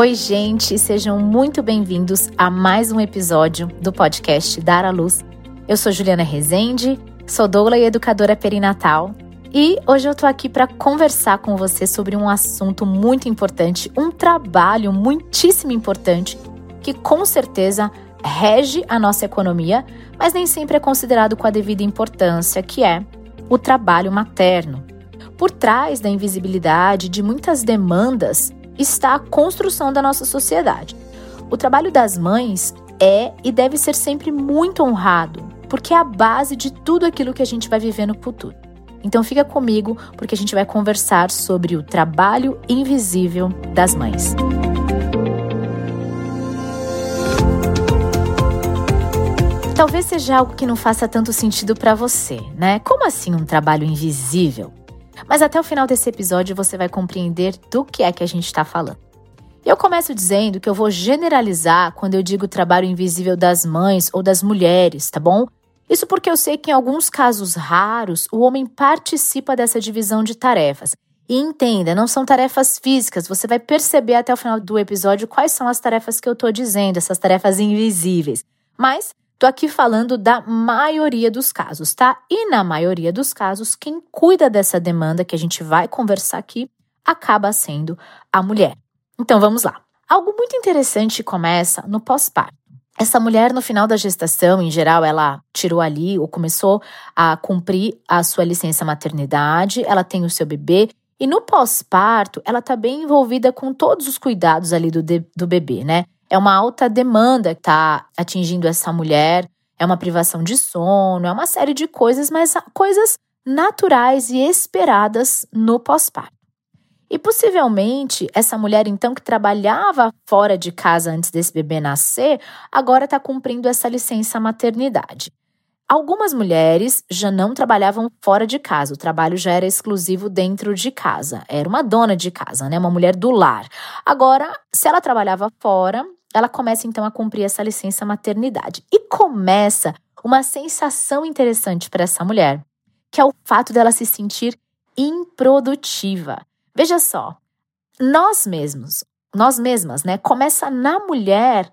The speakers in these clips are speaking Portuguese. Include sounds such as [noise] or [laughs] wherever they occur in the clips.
Oi, gente, sejam muito bem-vindos a mais um episódio do podcast Dar à Luz. Eu sou Juliana Rezende, sou doula e educadora perinatal, e hoje eu tô aqui para conversar com você sobre um assunto muito importante, um trabalho muitíssimo importante que com certeza rege a nossa economia, mas nem sempre é considerado com a devida importância, que é o trabalho materno. Por trás da invisibilidade de muitas demandas está a construção da nossa sociedade. O trabalho das mães é e deve ser sempre muito honrado, porque é a base de tudo aquilo que a gente vai viver no futuro. Então fica comigo, porque a gente vai conversar sobre o trabalho invisível das mães. Talvez seja algo que não faça tanto sentido para você, né? Como assim um trabalho invisível? Mas até o final desse episódio você vai compreender do que é que a gente está falando. Eu começo dizendo que eu vou generalizar quando eu digo trabalho invisível das mães ou das mulheres, tá bom? Isso porque eu sei que em alguns casos raros o homem participa dessa divisão de tarefas. E entenda, não são tarefas físicas, você vai perceber até o final do episódio quais são as tarefas que eu estou dizendo, essas tarefas invisíveis. Mas Tô aqui falando da maioria dos casos, tá? E na maioria dos casos, quem cuida dessa demanda que a gente vai conversar aqui acaba sendo a mulher. Então vamos lá. Algo muito interessante começa no pós-parto. Essa mulher, no final da gestação, em geral, ela tirou ali ou começou a cumprir a sua licença maternidade, ela tem o seu bebê, e no pós-parto, ela está bem envolvida com todos os cuidados ali do, de, do bebê, né? É uma alta demanda que está atingindo essa mulher, é uma privação de sono, é uma série de coisas, mas coisas naturais e esperadas no pós-parto. E possivelmente essa mulher, então, que trabalhava fora de casa antes desse bebê nascer, agora está cumprindo essa licença maternidade. Algumas mulheres já não trabalhavam fora de casa, o trabalho já era exclusivo dentro de casa. Era uma dona de casa, né? Uma mulher do lar. Agora, se ela trabalhava fora, ela começa então a cumprir essa licença maternidade. E começa uma sensação interessante para essa mulher, que é o fato dela se sentir improdutiva. Veja só, nós mesmos, nós mesmas, né? Começa na mulher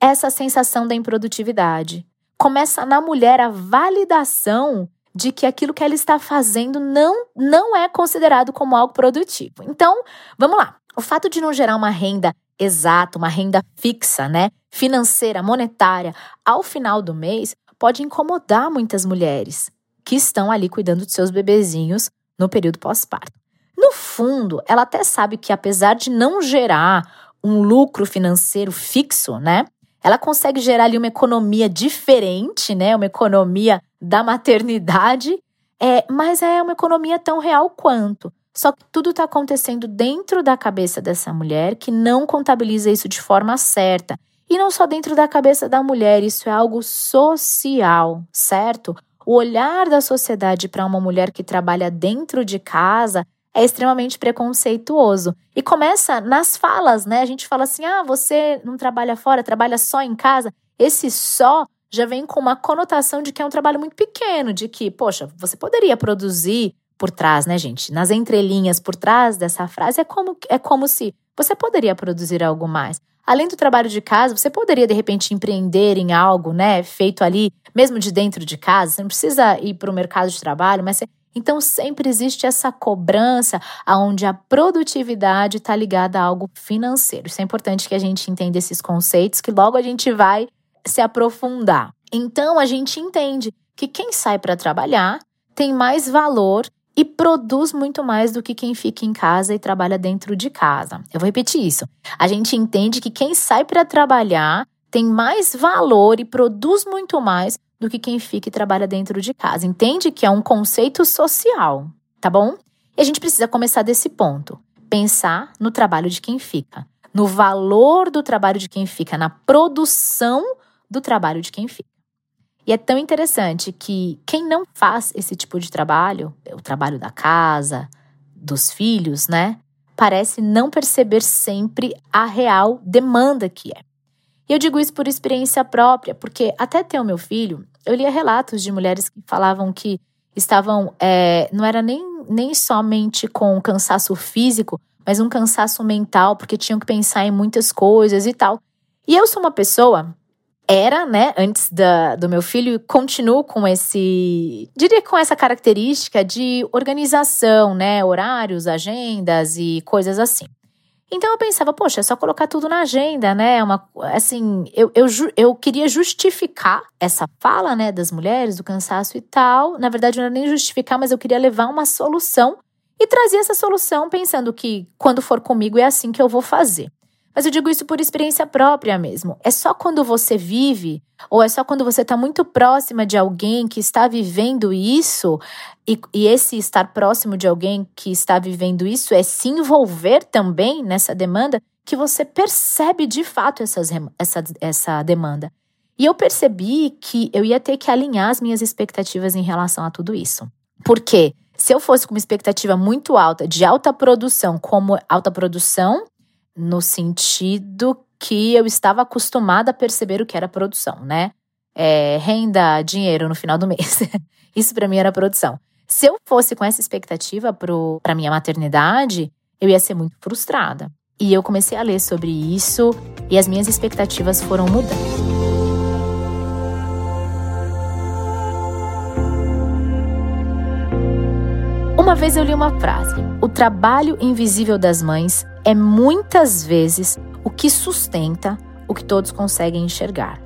essa sensação da improdutividade. Começa na mulher a validação de que aquilo que ela está fazendo não, não é considerado como algo produtivo. Então, vamos lá. O fato de não gerar uma renda exata, uma renda fixa, né, financeira, monetária, ao final do mês, pode incomodar muitas mulheres que estão ali cuidando de seus bebezinhos no período pós-parto. No fundo, ela até sabe que apesar de não gerar um lucro financeiro fixo, né, ela consegue gerar ali uma economia diferente, né, uma economia da maternidade, é, mas é uma economia tão real quanto. Só que tudo está acontecendo dentro da cabeça dessa mulher que não contabiliza isso de forma certa. E não só dentro da cabeça da mulher, isso é algo social, certo? O olhar da sociedade para uma mulher que trabalha dentro de casa é extremamente preconceituoso. E começa nas falas, né? A gente fala assim: ah, você não trabalha fora, trabalha só em casa. Esse só já vem com uma conotação de que é um trabalho muito pequeno, de que, poxa, você poderia produzir por trás, né, gente? Nas entrelinhas por trás dessa frase é como, é como se você poderia produzir algo mais. Além do trabalho de casa, você poderia de repente empreender em algo, né, feito ali, mesmo de dentro de casa. Você não precisa ir para o mercado de trabalho, mas você... então sempre existe essa cobrança aonde a produtividade está ligada a algo financeiro. Isso é importante que a gente entenda esses conceitos, que logo a gente vai se aprofundar. Então a gente entende que quem sai para trabalhar tem mais valor e produz muito mais do que quem fica em casa e trabalha dentro de casa. Eu vou repetir isso. A gente entende que quem sai para trabalhar tem mais valor e produz muito mais do que quem fica e trabalha dentro de casa. Entende que é um conceito social, tá bom? E a gente precisa começar desse ponto. Pensar no trabalho de quem fica, no valor do trabalho de quem fica, na produção do trabalho de quem fica. E é tão interessante que quem não faz esse tipo de trabalho, o trabalho da casa, dos filhos, né, parece não perceber sempre a real demanda que é. E eu digo isso por experiência própria, porque até ter o meu filho, eu lia relatos de mulheres que falavam que estavam, é, não era nem, nem somente com cansaço físico, mas um cansaço mental, porque tinham que pensar em muitas coisas e tal. E eu sou uma pessoa, era, né, antes da, do meu filho, e continuo com esse, diria com essa característica de organização, né, horários, agendas e coisas assim. Então eu pensava, poxa, é só colocar tudo na agenda, né? Uma, assim, eu, eu, eu queria justificar essa fala, né, das mulheres, do cansaço e tal. Na verdade, não era nem justificar, mas eu queria levar uma solução e trazer essa solução pensando que quando for comigo é assim que eu vou fazer. Mas eu digo isso por experiência própria mesmo. É só quando você vive, ou é só quando você está muito próxima de alguém que está vivendo isso, e, e, esse estar próximo de alguém que está vivendo isso é se envolver também nessa demanda, que você percebe de fato essas, essa, essa demanda. E eu percebi que eu ia ter que alinhar as minhas expectativas em relação a tudo isso. Por quê? Se eu fosse com uma expectativa muito alta de alta produção, como alta produção no sentido que eu estava acostumada a perceber o que era produção, né? É, renda, dinheiro no final do [laughs] mês. Isso para mim era produção. Se eu fosse com essa expectativa para minha maternidade, eu ia ser muito frustrada. E eu comecei a ler sobre isso e as minhas expectativas foram mudando. Uma vez eu li uma frase: O trabalho invisível das mães é muitas vezes o que sustenta o que todos conseguem enxergar.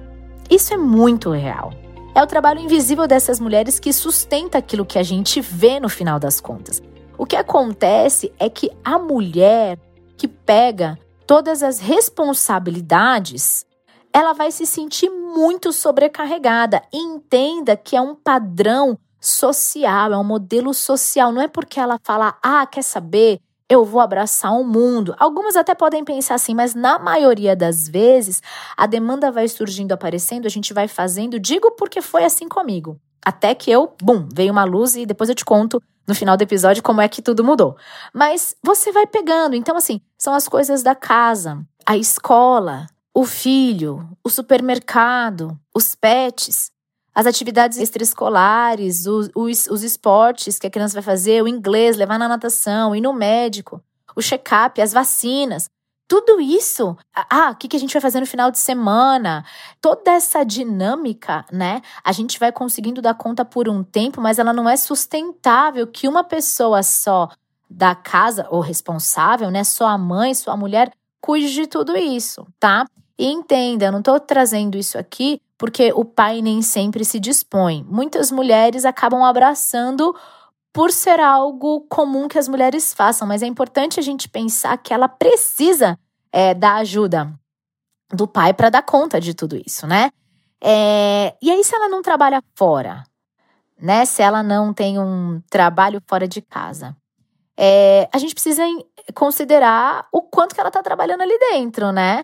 Isso é muito real. É o trabalho invisível dessas mulheres que sustenta aquilo que a gente vê no final das contas. O que acontece é que a mulher que pega todas as responsabilidades, ela vai se sentir muito sobrecarregada. E entenda que é um padrão social, é um modelo social. Não é porque ela fala, ah, quer saber? Eu vou abraçar o mundo. Algumas até podem pensar assim, mas na maioria das vezes a demanda vai surgindo, aparecendo, a gente vai fazendo. Digo porque foi assim comigo. Até que eu, bum, veio uma luz e depois eu te conto no final do episódio como é que tudo mudou. Mas você vai pegando. Então, assim, são as coisas da casa, a escola, o filho, o supermercado, os pets as atividades extraescolares, os, os, os esportes que a criança vai fazer, o inglês, levar na natação, ir no médico, o check-up, as vacinas. Tudo isso, ah, o que, a gente vai fazer no final de semana? Toda essa dinâmica, né? A gente vai conseguindo dar conta por um tempo, mas ela não é sustentável que uma pessoa só da casa, ou responsável, né? Só a mãe, sua mulher, cuide de tudo isso, tá? E entenda, eu não estou trazendo isso aqui porque o pai nem sempre se dispõe. Muitas mulheres acabam abraçando por ser algo comum que as mulheres façam, mas é importante a gente pensar que ela precisa é, da ajuda do pai para dar conta de tudo isso, né? É, e aí, se ela não trabalha fora, né? Se ela não tem um trabalho fora de casa, é, a gente precisa considerar o quanto que ela está trabalhando ali dentro, né?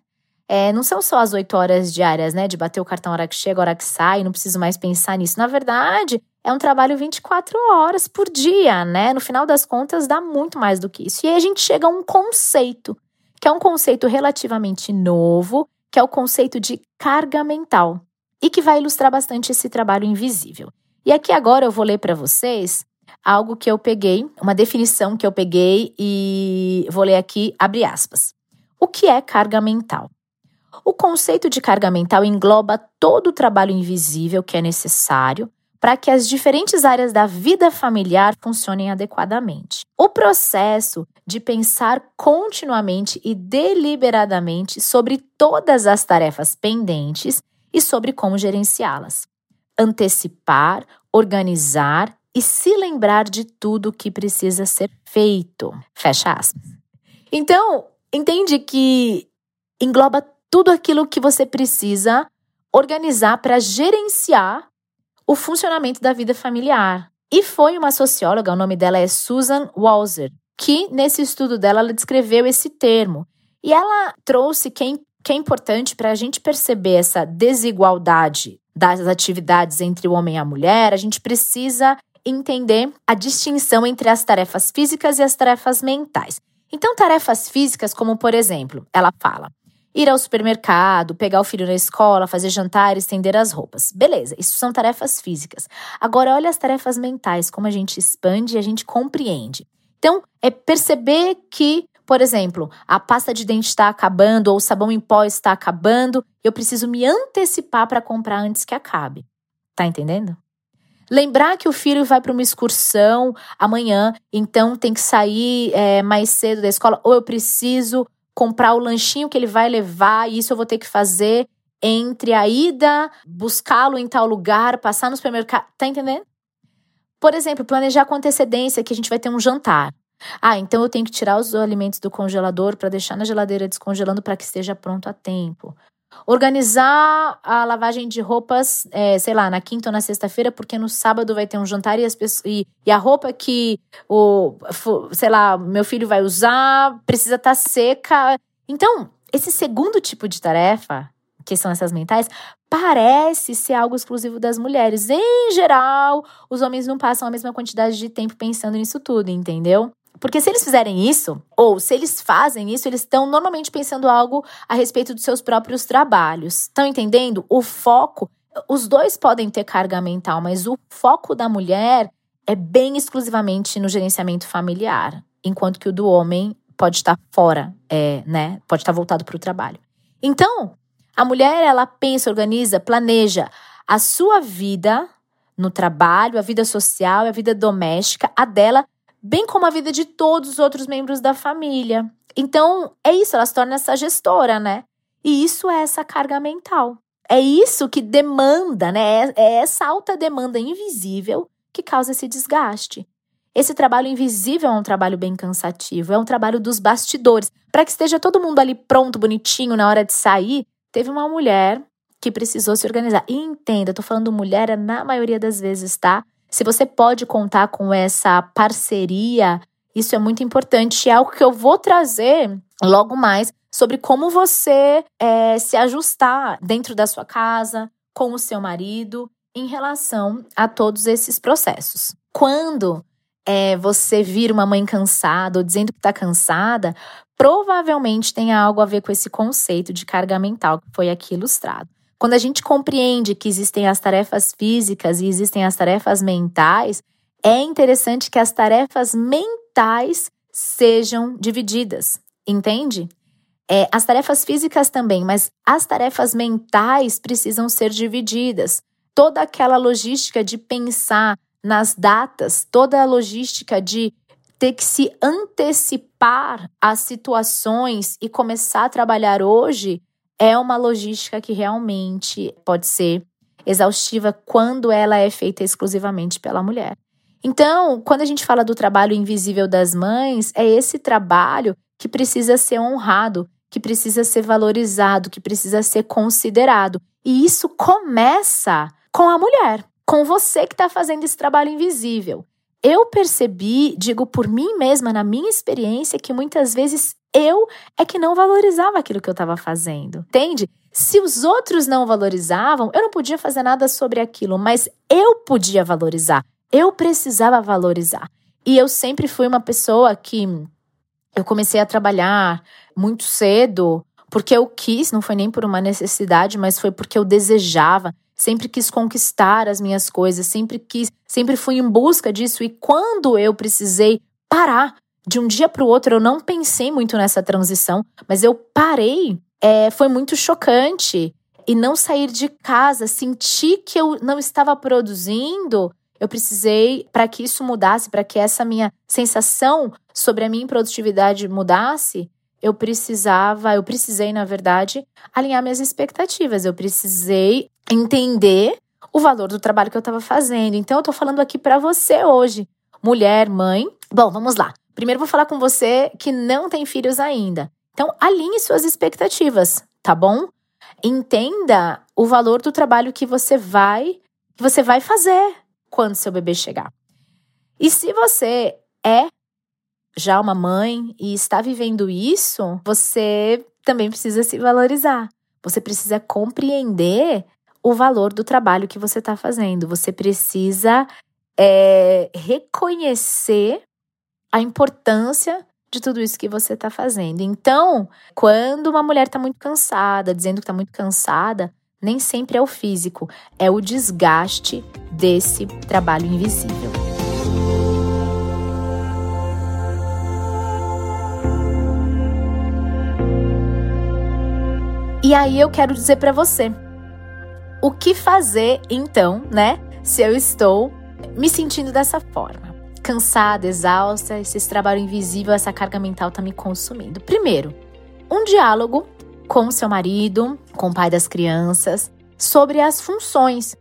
É, não são só as oito horas diárias, né? De bater o cartão a hora que chega, a hora que sai, não preciso mais pensar nisso. Na verdade, é um trabalho 24 horas por dia, né? No final das contas, dá muito mais do que isso. E aí a gente chega a um conceito, que é um conceito relativamente novo, que é o conceito de carga mental, e que vai ilustrar bastante esse trabalho invisível. E aqui agora eu vou ler para vocês algo que eu peguei, uma definição que eu peguei e vou ler aqui, abre aspas. O que é carga mental? O conceito de carga mental engloba todo o trabalho invisível que é necessário para que as diferentes áreas da vida familiar funcionem adequadamente. O processo de pensar continuamente e deliberadamente sobre todas as tarefas pendentes e sobre como gerenciá-las. Antecipar, organizar e se lembrar de tudo que precisa ser feito. Fecha aspas. Então, entende que engloba tudo aquilo que você precisa organizar para gerenciar o funcionamento da vida familiar. E foi uma socióloga, o nome dela é Susan Walzer, que nesse estudo dela ela descreveu esse termo. E ela trouxe que é, que é importante para a gente perceber essa desigualdade das atividades entre o homem e a mulher, a gente precisa entender a distinção entre as tarefas físicas e as tarefas mentais. Então, tarefas físicas, como por exemplo, ela fala, Ir ao supermercado, pegar o filho na escola, fazer jantar, estender as roupas. Beleza, isso são tarefas físicas. Agora, olha as tarefas mentais, como a gente expande e a gente compreende. Então, é perceber que, por exemplo, a pasta de dente está acabando ou o sabão em pó está acabando, eu preciso me antecipar para comprar antes que acabe. Tá entendendo? Lembrar que o filho vai para uma excursão amanhã, então tem que sair é, mais cedo da escola, ou eu preciso comprar o lanchinho que ele vai levar, e isso eu vou ter que fazer entre a ida, buscá-lo em tal lugar, passar no supermercado. Tá entendendo? Por exemplo, planejar com antecedência que a gente vai ter um jantar. Ah, então eu tenho que tirar os alimentos do congelador para deixar na geladeira descongelando para que esteja pronto a tempo. Organizar a lavagem de roupas, é, sei lá, na quinta ou na sexta-feira, porque no sábado vai ter um jantar e, as pessoas, e, e a roupa que o, sei lá, meu filho vai usar precisa estar tá seca. Então, esse segundo tipo de tarefa, que são essas mentais, parece ser algo exclusivo das mulheres. Em geral, os homens não passam a mesma quantidade de tempo pensando nisso tudo, entendeu? Porque se eles fizerem isso, ou se eles fazem isso, eles estão normalmente pensando algo a respeito dos seus próprios trabalhos. Estão entendendo? O foco, os dois podem ter carga mental, mas o foco da mulher é bem exclusivamente no gerenciamento familiar, enquanto que o do homem pode estar fora, é, né? Pode estar voltado para o trabalho. Então, a mulher ela pensa, organiza, planeja a sua vida no trabalho, a vida social, a vida doméstica, a dela bem como a vida de todos os outros membros da família. Então, é isso, ela se torna essa gestora, né? E isso é essa carga mental. É isso que demanda, né? É, é essa alta demanda invisível que causa esse desgaste. Esse trabalho invisível é um trabalho bem cansativo, é um trabalho dos bastidores. Para que esteja todo mundo ali pronto, bonitinho na hora de sair, teve uma mulher que precisou se organizar. E entenda, tô falando mulher é na maioria das vezes, tá? Se você pode contar com essa parceria, isso é muito importante. É algo que eu vou trazer logo mais sobre como você é, se ajustar dentro da sua casa, com o seu marido, em relação a todos esses processos. Quando é, você vira uma mãe cansada ou dizendo que está cansada, provavelmente tem algo a ver com esse conceito de carga mental que foi aqui ilustrado. Quando a gente compreende que existem as tarefas físicas e existem as tarefas mentais, é interessante que as tarefas mentais sejam divididas, entende? É, as tarefas físicas também, mas as tarefas mentais precisam ser divididas. Toda aquela logística de pensar nas datas, toda a logística de ter que se antecipar às situações e começar a trabalhar hoje é uma logística que realmente pode ser exaustiva quando ela é feita exclusivamente pela mulher. Então, quando a gente fala do trabalho invisível das mães, é esse trabalho que precisa ser honrado, que precisa ser valorizado, que precisa ser considerado. E isso começa com a mulher, com você que está fazendo esse trabalho invisível. Eu percebi, digo por mim mesma, na minha experiência, que muitas vezes eu é que não valorizava aquilo que eu estava fazendo, entende? Se os outros não valorizavam, eu não podia fazer nada sobre aquilo, mas eu podia valorizar, eu precisava valorizar. E eu sempre fui uma pessoa que eu comecei a trabalhar muito cedo, porque eu quis, não foi nem por uma necessidade, mas foi porque eu desejava, sempre quis conquistar as minhas coisas, sempre quis, sempre fui em busca disso e quando eu precisei parar de um dia para o outro, eu não pensei muito nessa transição, mas eu parei. É, foi muito chocante. E não sair de casa, sentir que eu não estava produzindo, eu precisei, para que isso mudasse, para que essa minha sensação sobre a minha produtividade mudasse, eu precisava, eu precisei, na verdade, alinhar minhas expectativas. Eu precisei entender o valor do trabalho que eu estava fazendo. Então, eu estou falando aqui para você hoje, mulher, mãe. Bom, vamos lá. Primeiro vou falar com você que não tem filhos ainda. Então, alinhe suas expectativas, tá bom? Entenda o valor do trabalho que você vai que você vai fazer quando seu bebê chegar. E se você é já uma mãe e está vivendo isso, você também precisa se valorizar. Você precisa compreender o valor do trabalho que você está fazendo. Você precisa é, reconhecer a importância de tudo isso que você está fazendo. Então, quando uma mulher está muito cansada, dizendo que está muito cansada, nem sempre é o físico, é o desgaste desse trabalho invisível. E aí eu quero dizer para você, o que fazer então, né? Se eu estou me sentindo dessa forma cansada, exausta, esse trabalho invisível, essa carga mental tá me consumindo. Primeiro, um diálogo com seu marido, com o pai das crianças, sobre as funções.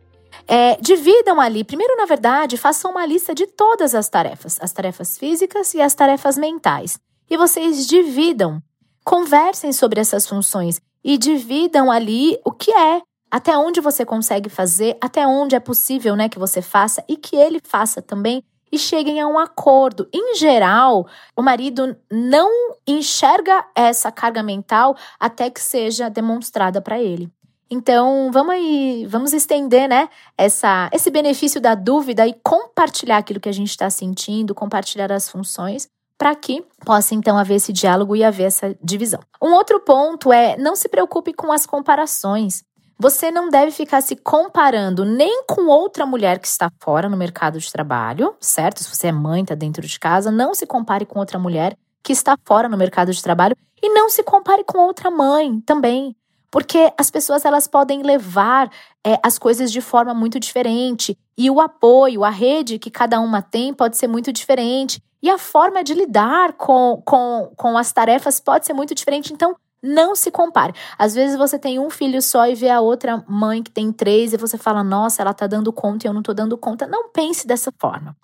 É, dividam ali, primeiro, na verdade, façam uma lista de todas as tarefas, as tarefas físicas e as tarefas mentais. E vocês dividam, conversem sobre essas funções e dividam ali o que é, até onde você consegue fazer, até onde é possível né, que você faça e que ele faça também e cheguem a um acordo. Em geral, o marido não enxerga essa carga mental até que seja demonstrada para ele. Então, vamos aí, vamos estender, né, essa, esse benefício da dúvida e compartilhar aquilo que a gente está sentindo, compartilhar as funções, para que possa então haver esse diálogo e haver essa divisão. Um outro ponto é não se preocupe com as comparações. Você não deve ficar se comparando nem com outra mulher que está fora no mercado de trabalho, certo? Se você é mãe, está dentro de casa, não se compare com outra mulher que está fora no mercado de trabalho e não se compare com outra mãe também. Porque as pessoas elas podem levar é, as coisas de forma muito diferente e o apoio, a rede que cada uma tem pode ser muito diferente e a forma de lidar com, com, com as tarefas pode ser muito diferente. Então, não se compare. Às vezes você tem um filho só e vê a outra mãe que tem três e você fala, nossa, ela tá dando conta e eu não tô dando conta. Não pense dessa forma.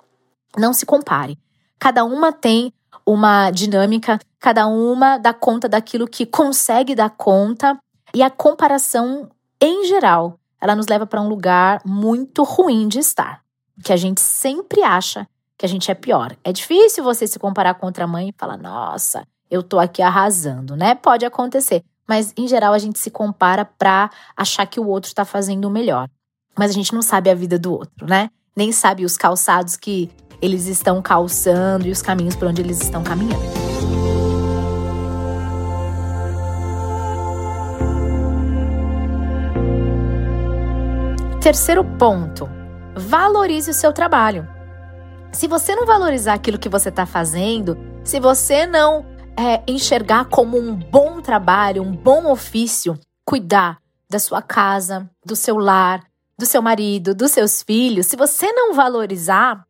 Não se compare. Cada uma tem uma dinâmica, cada uma dá conta daquilo que consegue dar conta. E a comparação, em geral, ela nos leva para um lugar muito ruim de estar. Que a gente sempre acha que a gente é pior. É difícil você se comparar com outra mãe e falar, nossa, eu tô aqui arrasando, né? Pode acontecer, mas em geral a gente se compara pra achar que o outro tá fazendo o melhor. Mas a gente não sabe a vida do outro, né? Nem sabe os calçados que eles estão calçando e os caminhos por onde eles estão caminhando. Terceiro ponto: valorize o seu trabalho. Se você não valorizar aquilo que você está fazendo, se você não é, enxergar como um bom trabalho, um bom ofício, cuidar da sua casa, do seu lar, do seu marido, dos seus filhos, se você não valorizar,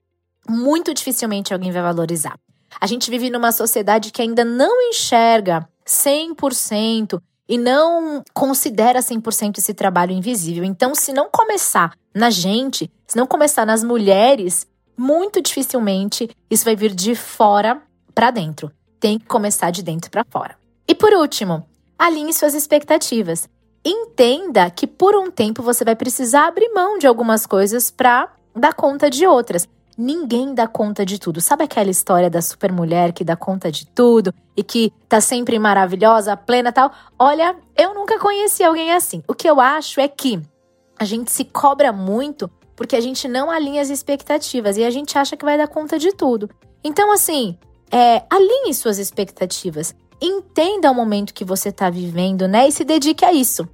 muito dificilmente alguém vai valorizar. A gente vive numa sociedade que ainda não enxerga 100% e não considera 100% esse trabalho invisível. Então, se não começar na gente, se não começar nas mulheres, muito dificilmente isso vai vir de fora para dentro tem que começar de dentro para fora. E por último, alinhe suas expectativas. Entenda que por um tempo você vai precisar abrir mão de algumas coisas para dar conta de outras. Ninguém dá conta de tudo. Sabe aquela história da super mulher que dá conta de tudo e que tá sempre maravilhosa, plena tal? Olha, eu nunca conheci alguém assim. O que eu acho é que a gente se cobra muito porque a gente não alinha as expectativas e a gente acha que vai dar conta de tudo. Então, assim, é, alinhe suas expectativas. Entenda o momento que você está vivendo, né? E se dedique a isso.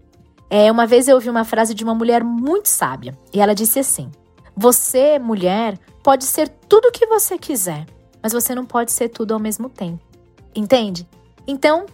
É, uma vez eu ouvi uma frase de uma mulher muito sábia e ela disse assim: Você, mulher, pode ser tudo o que você quiser, mas você não pode ser tudo ao mesmo tempo. Entende? Então,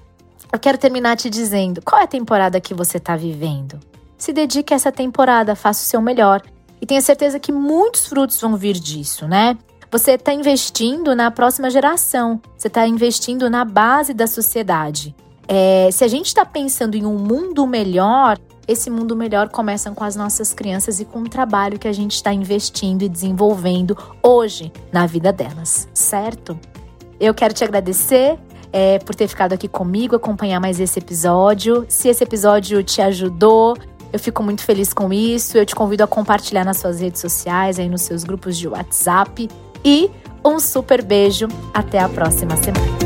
eu quero terminar te dizendo: qual é a temporada que você está vivendo? Se dedique a essa temporada, faça o seu melhor e tenha certeza que muitos frutos vão vir disso, né? Você está investindo na próxima geração, você está investindo na base da sociedade. É, se a gente está pensando em um mundo melhor, esse mundo melhor começa com as nossas crianças e com o trabalho que a gente está investindo e desenvolvendo hoje na vida delas, certo? Eu quero te agradecer é, por ter ficado aqui comigo, acompanhar mais esse episódio. Se esse episódio te ajudou, eu fico muito feliz com isso. Eu te convido a compartilhar nas suas redes sociais, aí nos seus grupos de WhatsApp. E um super beijo. Até a próxima semana.